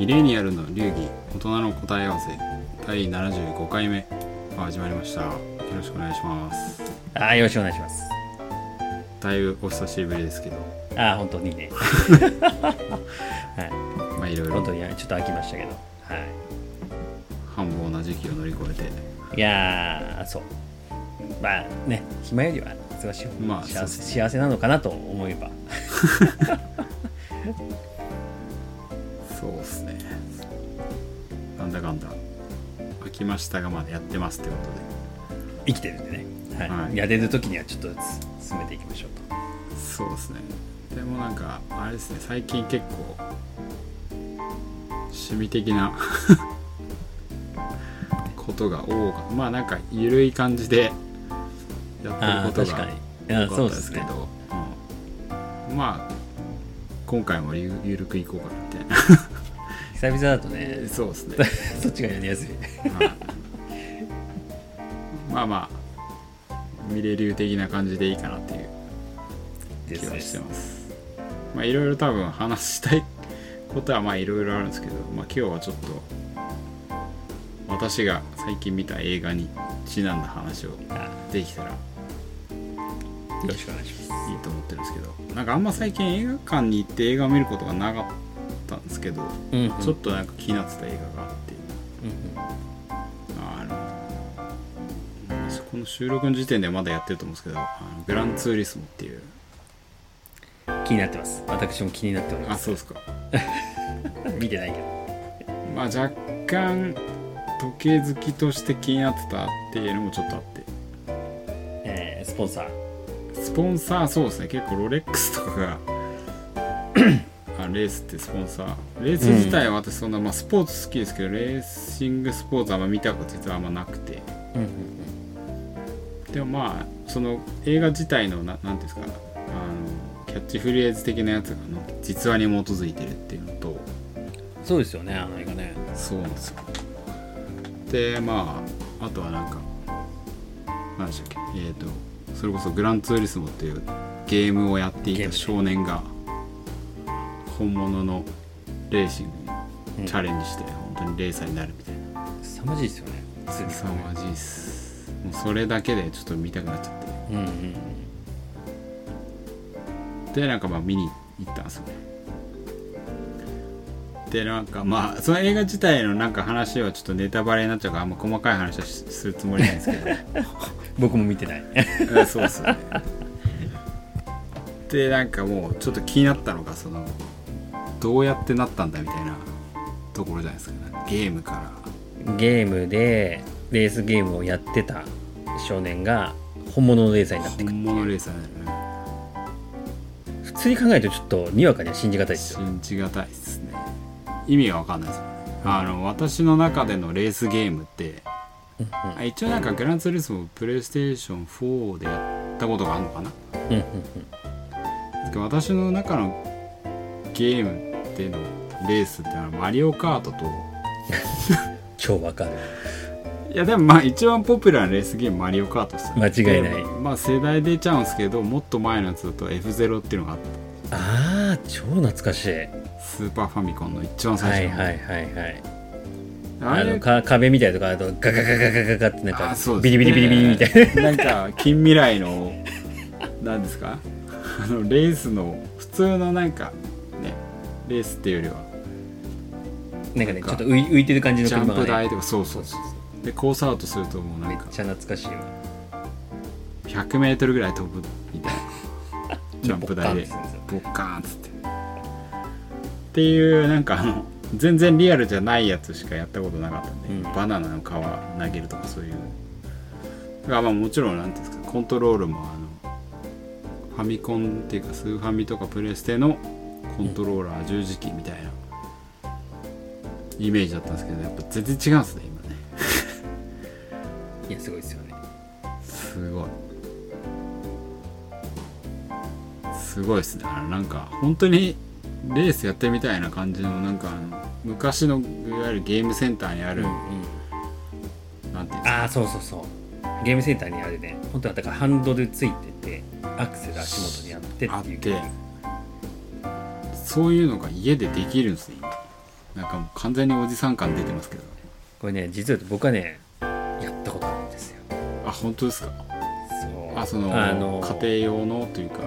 ミレニアルの流儀大人の答え合わせ第75回目。が始まりました。よろしくお願いします。あーよろしくお願いします。だいぶお久しぶりですけど。あー本当にね。はまあいろいろ。い本当にちょっと飽きましたけど。は繁忙な時期を乗り越えて。いいやーそう。まあね暇よりは忙しい方まあが幸せ,、そうです幸せなのかなと思えば だかんだ。飽きましたがまだやってますってこと生きてるんでね、はい。はい。やれる時にはちょっとずつ進めていきましょうと。でそうですね。でもなんかあれですね。最近結構趣味的なことが多かまあなんか緩い感じでやってるあことが多かったですすけど、うん。まあ今回もゆゆるくいこうかなみたい久々だとね。なそうですね、そっちがやりやすい。はい。まあまあミレ流的な感じでいいかなっていう気はしてます。まあいろいろ多分話したいことはまあいろいろあるんですけど、まあ、今日はちょっと私が最近見た映画にちなんだ話をあできたらいよろしくお願いします。いと思ってるんですけどなんかあんま最近映画館に行って映画を見ることがなかったんですけど、うんうん。ちょっとなんか気になってた映画があって。うんうん。あのこの収録の時点ではまだやってると思うんですけど「あのグランツーリスモ」っていう。気になってます。私も気になっております。あそうですか。見てないけど。まあ若干時計好きとして気になってたっていうのもちょっとあって。えースポンサー。スポンサーそうですね。結構ロレックスとかが あレースってスポンサー。レース自体は私そんな、まあ、スポーツ好きですけどレーシングスポーツあんま見たこと実はあんまなくて。うんうんでもまあその映画自体のななんていうんですかあのキャッチフレーズ的なやつがの実話に基づいてるっていうのと。そうですよねあの映画ね。そうなんですよ。でまああとはなんか何でしたっけえっ、とそれこそグランツーリスモっていうゲームをやっていた少年が本物のレーシングうんにチャレンジして本当にレーサーになるみたいな。凄まじいですよね。凄まじいっす。もうそれだけでちょっと見たくなっちゃって。うんうん。でなんかまあ見に行ったんですよね。でなんかまあその映画自体のなんか話はちょっとネタバレになっちゃうからあんま細かい話はしするつもりないんですけど。僕も見てない。うんそうっすよね。でなんかもうちょっと気になったのがそのどうやってなったんだみたいなところじゃないですか、ね、ゲームから。ゲームでレースゲームをやってた少年が本物のレーサーになっていく本物レーサーになる普通に考えるとちょっとにわかには信じがたいですよ。信じがたいですね。意味がわかんないですよね。あの私の中でのレースゲームってあ一応なんかグランツーリスモプレイステーション4でやったことがあるのかな？うんうんですけど私の中のゲームってのレースってのはマリオカートと。超わかる。いやでもまあ一番ポピュラーなレースゲームマリオカートです間違いない。でまあ世代出ちゃうんですけどもっと前のやつだと F0 っていうのがあってああ超懐かしい。スーパーファミコンの一番最初の、はいはいはいはい。あのか壁みたいなとかあとガガガガガガガってなんかあそうですビリビリビリビリみたいな。なんか近未来のなんですか？あのレースの普通のなんかねレースっていうよりは。なんかねちょっと浮い浮いてる感じのジャンプ台とかそうそうそうでコースアウトするともうなんか。めっちゃ懐かしいわ。100m ぐらい飛ぶみたいな。ジャンプ台で。ボッカーンってするんですよ。ボッカーンっつって。っていうなんかあの全然リアルじゃないやつしかやったことなかったんで、うん。バナナの皮投げるとかそういう。だからまあもちろんなんていうんですかコントロールもあのファミコンっていうかスーファミとかプレステのコントローラー十字キーみたいな。イメージだったんですけどやっぱ全然違うんですね今ね。いやすごいですよね。すごい。すごいですね。あのなんか本当にレースやってみたいな感じのなんか昔のいわゆるゲームセンターにある、うんうん。なんていうんですか。ああそうそうそう。ゲームセンターにあるね。本当はだからハンドルついててアクセル足元にあってあってっていうそういうのが家でできるんですね今。なんかもう完全におじさん感出てますけど。これね実は僕はねやったことあるんですよ。あ本当ですか？そう。あそのあの家庭用のというか。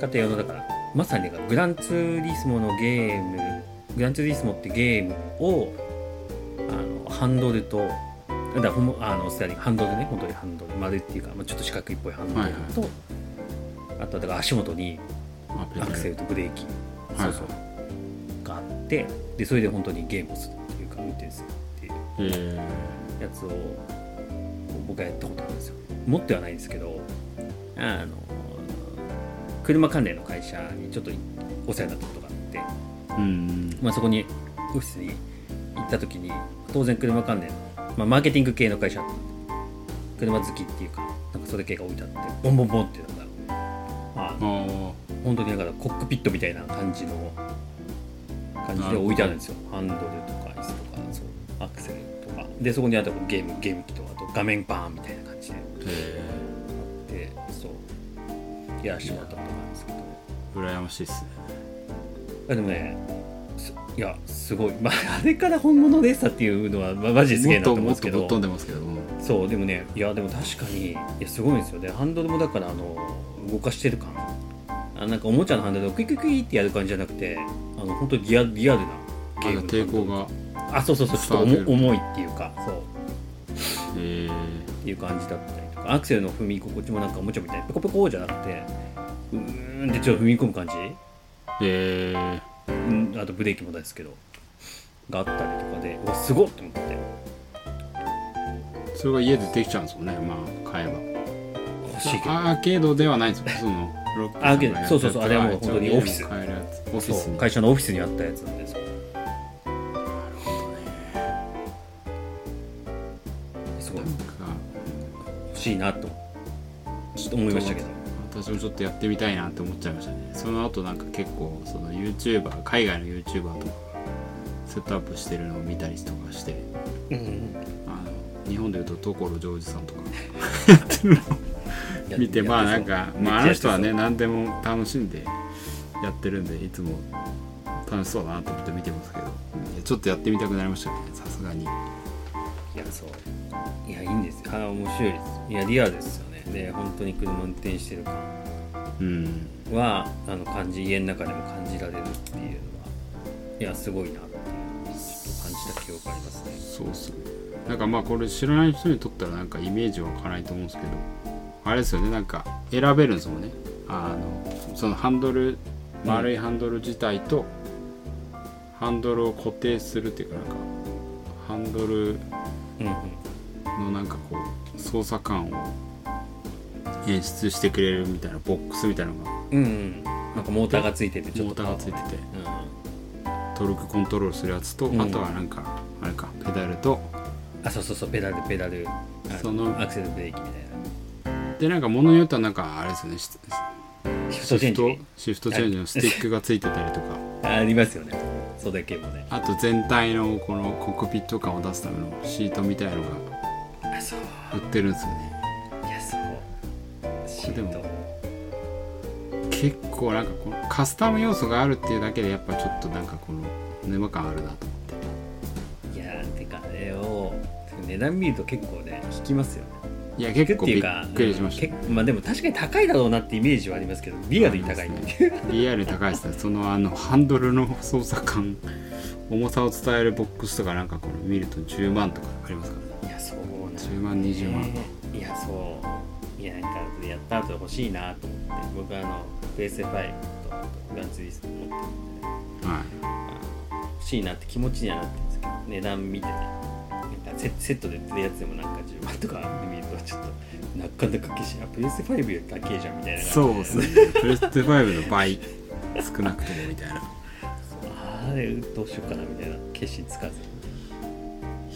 家庭用のだからまさにねグランツーリスモのゲームグランツーリスモってゲームをあのハンドルとだほんまあのスタイリングハンドルね本当にハンドル。丸っていうか、まあ、ちょっと四角いっぽいハンドルと、あとはだから足元にアクセルとブレーキ、はいそうそう。があってでそれで本当にゲームをするっていうか運転するっていうえやつを僕はやったことあるんですよ。持ってはないんですけどあの車関連の会社にちょっとお世話になったことがあって、ー、うん。まあ、そこにオフィスに行った時に当然車関連の、まあ、マーケティング系の会社車好きっていうかなんかそれ系が置いてあってボンボンボンっていうのがあのあ本当にだからコックピットみたいな感じの感じで置いてあるんですよ。ハンドルとか椅子とかそうアクセルとか。でそこにあとゲームゲーム機とかあと画面バーンみたいな感じで。ー。へでそうやらしてもらったことがあるんですけど。え羨ましいっすね。あでもねすいやすごい、まあ、あれから本物でしたっていうのは、まあ、マジですげえなと思うんですけど。もっともっとぶっ飛んでますけど。もそう。でもねいやでも確かにいやすごいんですよ。でハンドルもだからあの動かしてる感あなんかおもちゃのハンドルをクイクイクイってやる感じじゃなくてあの本当にリアリアルなあゲームの抵抗があそうそうそうちょっと重重いっていうかそう。えー、っていう感じだったりとかアクセルの踏み心地もなんかおもちゃみたいにペコペコじゃなくてうーんってちょっと踏み込む感じ。えー、うんあとブレーキもですけどがあったりとかでうわすごっと思って。それが家でできちゃうんですもんねまあ買えば。欲しいけど。アーケードではないんですよそのロックアーケードそうそうそうあれはもう本当にオフィス。オフィス会社のオフィスにあったやつなんですよ。すごい。欲しいなと。ちょっと思いましたけど。私もちょっとやってみたいなって思っちゃいましたね。その後なんか結構その YouTuber 海外の YouTuber とかセットアップしてるのを見たりとかして。うんあの日本でいうと所ジョージさんとか。やってるの見てまあなんか、まあ、あの人はね何でも楽しんでやってるんでいつも楽しそうだなと思って見てますけど。いやちょっとやってみたくなりましたねさすがに。いやそういやいいんです。よあ面白いです。いやリアルですよね。で本当に車運転してる感うん。はあの感じ家の中でも感じられるっていうのはいやすごいなっていうのをちょっと感じた記憶ありますね。そうっすね。なんかまあこれ知らない人にとったらなんかイメージわかないと思うんですけどあれですよねなんか選べるんですもんね。あのそのハンドル丸いハンドル自体と、ハンドルを固定するっていうかなんかハンドルのなんかこう操作感を演出してくれるみたいなボックスみたいなのがうんうん。なんかモーターがついててちょっモーとターがついてて。うん。トルクコントロールするやつと、うん。あとはなんかあれかペダルとあそうそうそうペダルペダル。あそのアクセルブレーキみたいでなんか物によってはなんかあれですよねシフトチェンジ？ねシフトチェンジのスティックがついてたりとか。ありますよね。それだけもね。あと全体のこのコックピット感を出すためのシートみたいのが売ってるんですよね。いやそうシでもート結構なんかこのカスタム要素があるっていうだけでやっぱちょっとなんかこの沼感あるなと思って。いやーてかあれを値段見ると結構ね引きますよねいや結構びっっていうかくりしました、まあでも確かに高いだろうなってイメージはありますけどリアルに高いリアルに高いですね。そのあのハンドルの操作感重さを伝えるボックスとかなんかこの見ると10万とかありますからね。いやそうなん10万20万、ねいやそう。いやなんかやった後欲しいなと思って僕あの PS5 とグランツーリスモ持ってるんで。はい。欲しいなって気持ちにはなってるんですけど値段見て。ねセセットで売ってるやつでもなんか10万とかで見るとちょっとなかなかけしあ PS5 より高いじゃんみたいな。そうですね。プレステ5の倍少なくともみたいな。あれどうしようかなみたいな。決心つかず。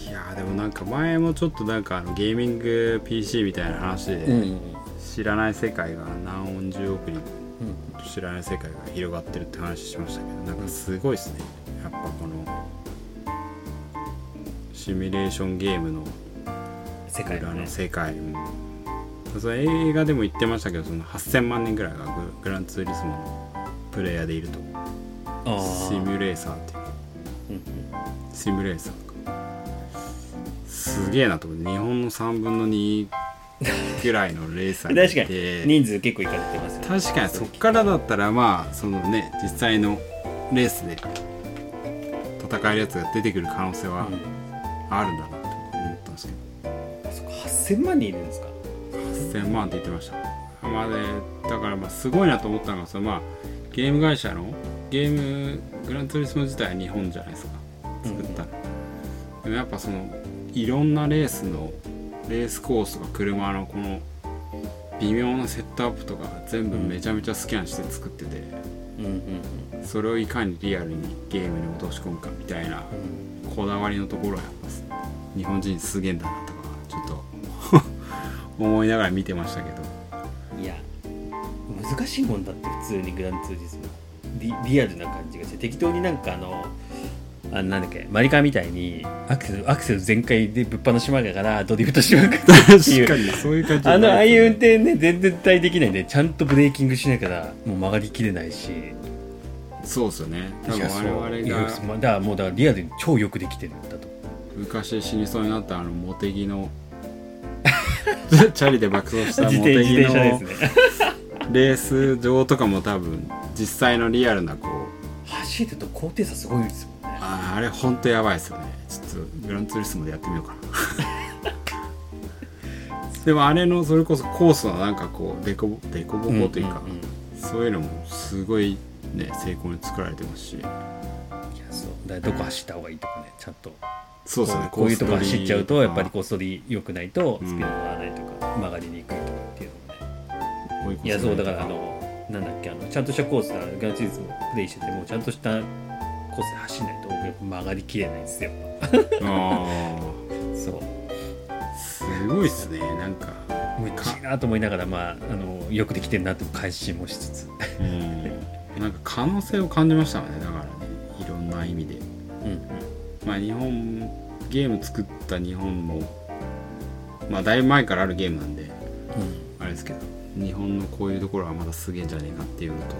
いやーでもなんか前もちょっとなんかあのゲーミング PC みたいな話で、うん知らない世界が何十億人うん。知らない世界が広がってるって話しましたけどなんかすごいですね。やっぱこのシミュレーションゲームの裏世界のね。の世界、うん。それ映画でも言ってましたけどその8000万人ぐらいがググランツーリスモのプレイヤーでいると。シミュレーサーっていう。うんうん。シムレーサーか。すげえなと思って日本の3分の2ぐらいのレーサーがい 確かてに。人数結構いかれてますよね。確かに。そっからだったらまあそのね実際のレースで戦えるやつが出てくる可能性はうんあるんだなって思ったんですけど。そっか8000万人いるんですか？8000万って言ってました。まあねだからまあすごいなと思ったのがそのまあゲーム会社のゲームグランツーリスモ自体は日本じゃないですか。作ったの、でもやっぱそのいろんなレースのレースコースとか車のこの微妙なセットアップとか全部めちゃめちゃスキャンして作ってて、うんうんそれをいかにリアルにゲームに落とし込むかみたいなうん。こだわりのところはやっぱ日本人すげえんだなとかちょっと 思いながら見てましたけど。いや難しいもんだって普通にグランツーリスモリリアルな感じがして適当になんかあのあのなんだっけマリカーみたいにアクセルアクセル全開でぶっ放しまがからドリフトしまくってっていう。確かにそういう感じあのああいう運う転ね全然対できないんでちゃんとブレーキングしながらもう曲がりきれないし。そうですよね。多分我々がまあだからもうだからリアルに超よくできてるんだと昔死にそうになったあのモテギの チャリで爆走した自モテギ転自転車のレース場とかも多分実際のリアルなこう走ると高低差すごいですもんね。あーあれほんとやばいですよね。ちょっとグランツーリスモでやってみようかな。でもあれのそれこそコースのなんかこうデコデコボコというか、そういうのもすごいね成功に作られてますしだどこ走った方がいいとかねちゃんと。そうですね。こういうとこ走っちゃうとやっぱりこコース取り良くないとうんスピード乗らないとか、曲がりにくいとかっていうのもね。ういやそうだからあのなんだっけあのちゃんとしたコースだグランツーリスモプレイしててもちゃんとしたコースで走んないとやっぱ曲がりきれないんですよ。あ そう。ーすごいっすねなんか。むっちいなと思いながらまああのよくできてるなって返しもしつつ。うん。なんか可能性を感じましたねだからねいろんな意味で。うんまあ日本ゲーム作った日本もまあだいぶ前からあるゲームなんであれですけど日本のこういうところはまだすげえんじゃねえかっていうのと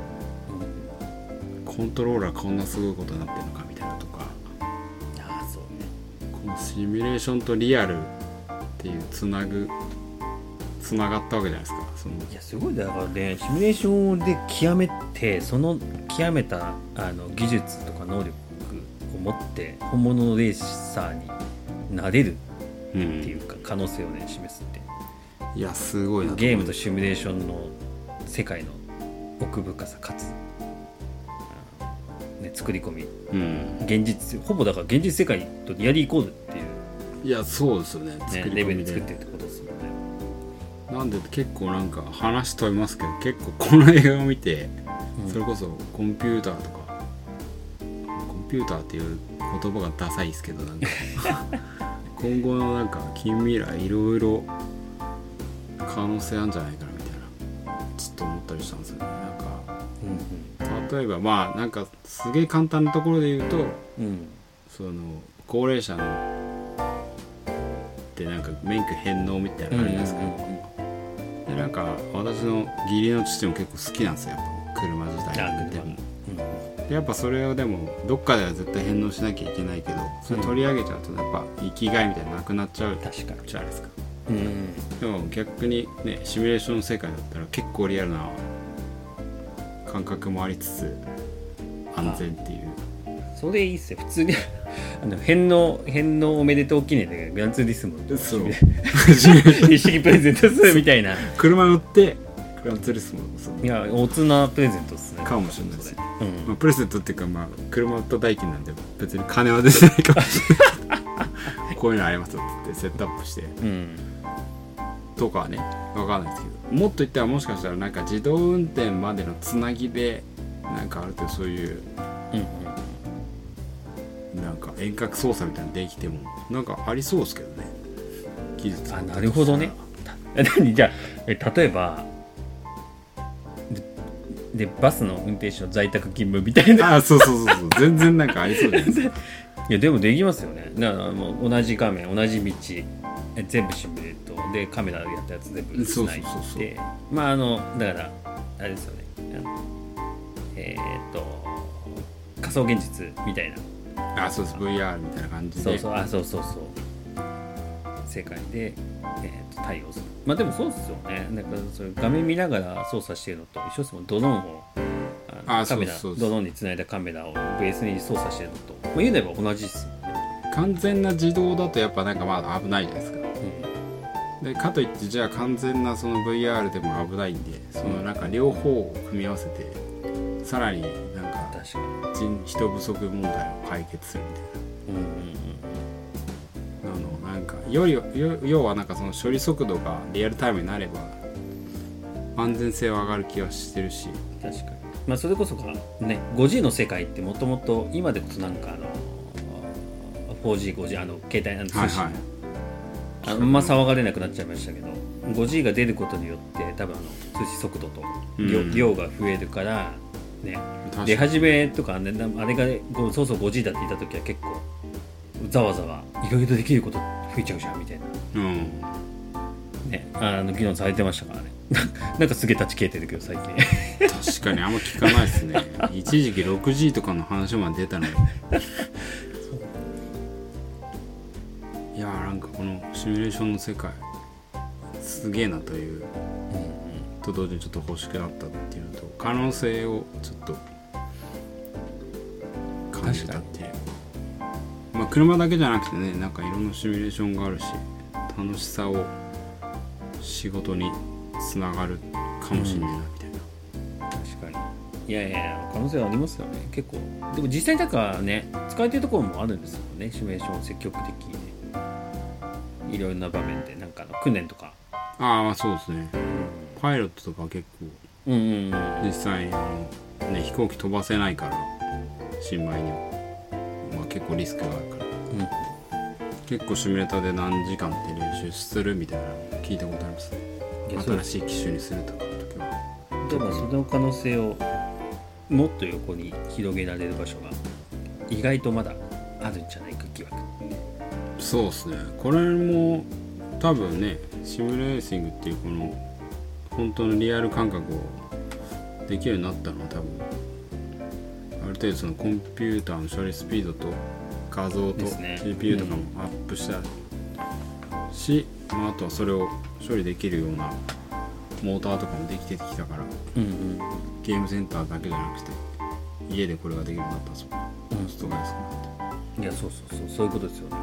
コントローラーこんなすごいことになってるのかみたいなとかああそうね。このシミュレーションとリアルっていうつなぐつながったわけじゃないですか。そのいやすごいだからねシミュレーションで極めてその極めたあの技術とか能力を持って本物のレーサーになれるうっていうん。か可能性をね示すって。いやすごいなゲームとしシミュレーションの世界の奥深さかつ、ね、作り込み。うん。現実ほぼだから現実世界とリアルイコールっていう、いやそうですよね。ね、レベルで作ってるってことですもんね。なんで結構なんか話飛びますけど結構この映画を見てうん。それこそコンピューターとかピューターっていう言葉がダサいですけどなんか。今後のなんか近未来いろいろ可能性あるんじゃないかなみたいな。ちょっと思ったりしたんですよね。なんかうん例えばまあなんかすげえ簡単なところで言うとうん。うんその高齢者のってなんか免許返納みたいなのあるじゃないですか、でなんか私の義理の父も結構好きなんですよ。車自体あ運転もうんでやっぱそれをでもどっかでは絶対返納しなきゃいけないけどそれ取り上げちゃうとやっぱ生きがいみたいなのなくなっちゃう。確かに。じゃないですかうん。でも逆にねシミュレーションの世界だったら結構リアルな感覚もありつつ安全っていう。それいいっすよ普通に あの返納返納おめでとう記念でグランツーリスモそう。一式プレゼントするみたいな。車乗ってグランツーリスモそういや大人プレゼントっすね。かもしれないですうん。まあ、プレゼントっていうかまあ車売った代金なんで別に金は出てないかもしれない こういうのありますよってセットアップして。うんとかはねわかんないですけど。もっと言ったらもしかしたらなんか自動運転までのつなぎでなんかある程度そういううんうんなんか遠隔操作みたいなのできてもなんかありそうですけどね。技術あなるほどね。え何？じゃあえ例えばででバスの運転手の在宅勤務みたいな。あそうそうそうそう。全然なんかありそうじゃないですか。いやでもできますよね。だからもう同じ画面同じ道え全部シミュレート。でカメラでやったやつ全部つないそうそうそうそう。でまああのだからあれですよね。えーっと仮想現実みたいな。あそうです。VR みたいな感じで。そうそう。あそうそうそう世界で、えーと対応する。まあでもそうですよね。なんかそ画面見ながら操作してるのと一緒ですもん。ドローンをあカメラドローンにつないだカメラをベースに操作してるのと、まあ、言うなれば同じですよね、完全な自動だとやっぱなんかまだ危ないじゃないですか。うでかといってじゃあ完全なその VR でも危ないんでそのなんか両方を組み合わせてさらになんん、か人人不足問題を解決するみたいうんうんよりよ要はなんかその処理速度がリアルタイムになれば安全性は上がる気はしてるし。うん確かに。まあそれこそがね 5G の世界ってもともと今でこそなんかあの 4G5G あの携帯あの通信、はいはい。あんま騒がれなくなっちゃいましたけど 5G が出ることによって多分あの通信速度と量,、うん。量が増えるからね。出始めとか、ね、あれがそうそう 5G だって言った時は結構ざわざわいろいろできること増えちゃうじゃんみたいな。うん。ねあの議論されてましたからね。なんかすげえ立ち消えてるけど最近。確かにあんま聞かないですね。一時期 6G とかの話まで出たのに。いやーなんかこのシミュレーションの世界すげえなという。と同時にちょっと欲しくなったっていうのと可能性をちょっと感じたっていうまあ車だけじゃなくてねなんかいろんなシミュレーションがあるし楽しさを仕事につながるかもしれないなみたいな、確かに。いやいやいや可能性はありますよね。結構。でも実際なんかね使えてるところもあるんですよね。シミュレーション積極的にいろんな場面でなんかあの訓練とか。ああまあそうですね。パイロットとかは結構うんうんうん実際あの、ね、飛行機飛ばせないから新米には、まあ、結構リスクがあるから。結構シミュレーターで何時間って練習するみたいなの聞いたことあります？ね新しい機種にするとかの時は。でもその可能性をもっと横に広げられる場所が意外とまだあるんじゃないか疑惑。そうですね。これも多分ねシミュレーシングっていうこの本当のリアル感覚をできるようになったのは多分程度そのコンピューターの処理スピードと画像とですね。GPU とかもアップしたし、まあ、あとはそれを処理できるようなモーターとかもできてきたからうんうんゲームセンターだけじゃなくて家でこれができるようになったそう。うんコストが安くなっていやそうそうそう。そういうことですよね。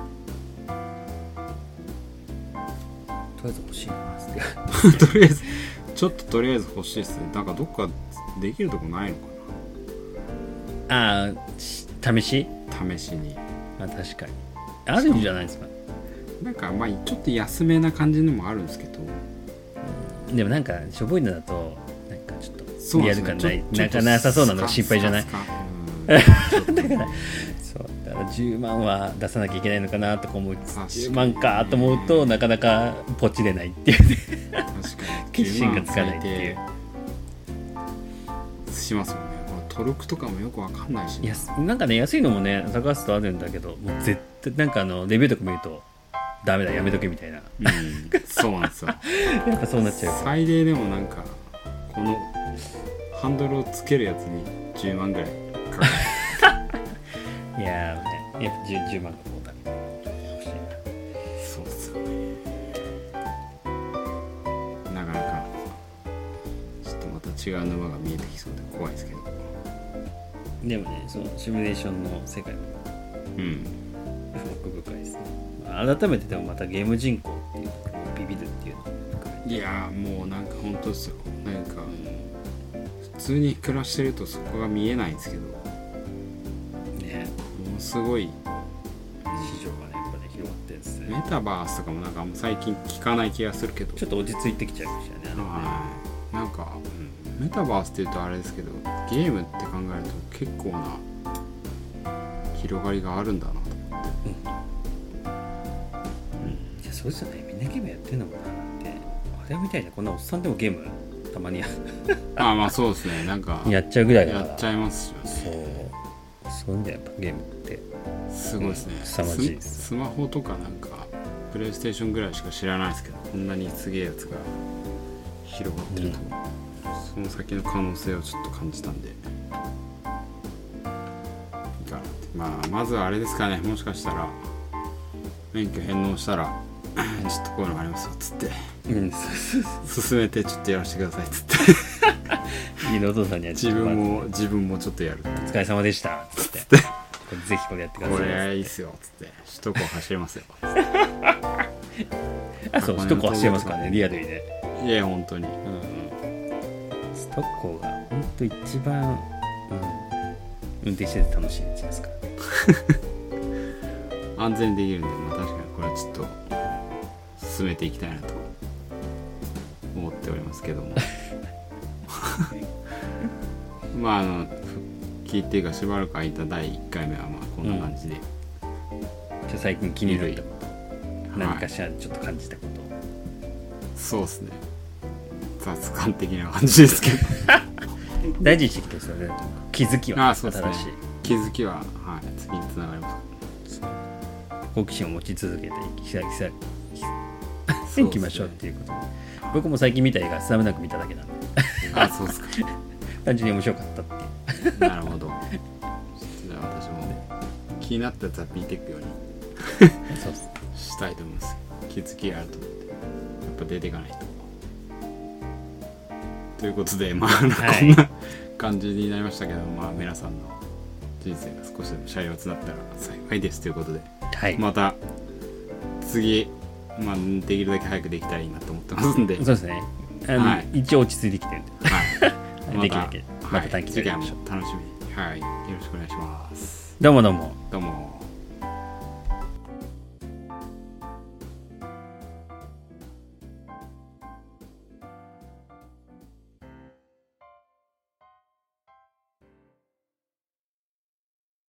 とりあえず欲しいな。とりあえずちょっととりあえず欲しいっすね。なんかどっかできるとこないのかああ試し？な試しに。あ確かに。あるんじゃないですか？なんかまあちょっと安めな感じのもあるんですけど。でもなんかしょぼいのだとなんかちょっとそうリアル感ないなんかなさそうなのが心配じゃない？スカスカうんちょっとねそうだから10万は出さなきゃいけないのかなとか思いつつ確かに。10万かと思うとなかなかポチれないっていうね。決心がつかないっていう。10万最低しますよね。このトルクとかもよくわかんないしいやなんかね安いのもね探すとあるんだけどもう絶対なんかあのレビューとか見るとダメだやめとけみたいな。うん。そうなんですよ。やっぱそうなっちゃう最低でもなんかこのハンドルをつけるやつに10万ぐらいかかる。いやーね。やっぱ 10, 10万がもうダメ欲しいな。そうっすよね。なかなかちょっとまた違う沼が見えてきそうで怖いですけどでもねそのシミュレーションの世界もうん。奥深いですね。まあ改めてでもまたゲーム人口っていうのビビるっていうのもいやーもうなんか本当ですよ。なんか普通に暮らしてるとそこが見えないんですけど。もねのすごい市場がねやっぱね広がってるんですね。メタバースとかもなんか最近聞かない気がするけど。ちょっと落ち着いてきちゃいましたよねね。はい。なんか、うん、メタバースっていうとあれですけどゲームって考えると結構な広がりがあるんだなと。思っていやそうですよね。みんなゲームやってんのもんなって。あれみたいなこんなおっさんでもゲームたまにや あまあそうですね。なんかやっちゃうぐらいだから。やっちゃいますよね。そう。そういうんだよやっぱゲームって。すごいですね。うん凄まじいススマホとかなんかプレイステーションぐらいしか知らないですけどこんなにすげえやつが広がってると、その先の可能性をちょっと感じたんで。いいかなって。まあまずはあれですかね。もしかしたら免許返納したら ちょっとこういうのがありますよっつって。うん。進めてちょっとやらせてくださいっつって。いいのお父さんには自分も自分もちょっとやる。お疲れ様でしたつって。ぜひこれやってくだこさい。れいいっすよっつって。首都高走れますよ。あそう首都高走れますからね。リアルにね。いや本当にうん首都高が本当一番、うん、運転してて楽しいんじゃないですか 安全にできるんで、まあ、確かにこれはちょっと進めていきたいなと思っておりますけども。まああの復帰っていうかしばらく空いた第1回目はまあこんな感じで、じゃあ最近気になった。こと、はい。何かしらちょっと感じたこと、そうですね雑感的な感じですけど。大事にしてきてですよね。気づきはあそうですね。気づきは、はい、次につながります。好奇心を持ち続けていきさいいきましょうっていうことで。僕も最近見た映画スラムダンク見ただけなんで。あそうですか。単純に面白かったってなるほど。じゃあ私も気になったやつは見ていくように。そうしたいと思います。気づきがあると思って。やっぱ出ていかないとということでまあ、はいこんな感じになりましたけどまあ皆さんの人生が少しでもシャレオツだったら幸いですということではい、また次、まあ、できるだけ早くできたらいいなと思ってますんで。そうですね。あの、はい。一応落ち着いてきてるんで。はい。できるだけ。また短期で。次回も楽しみに。はい。よろしくお願いします。どうもどうも。どうも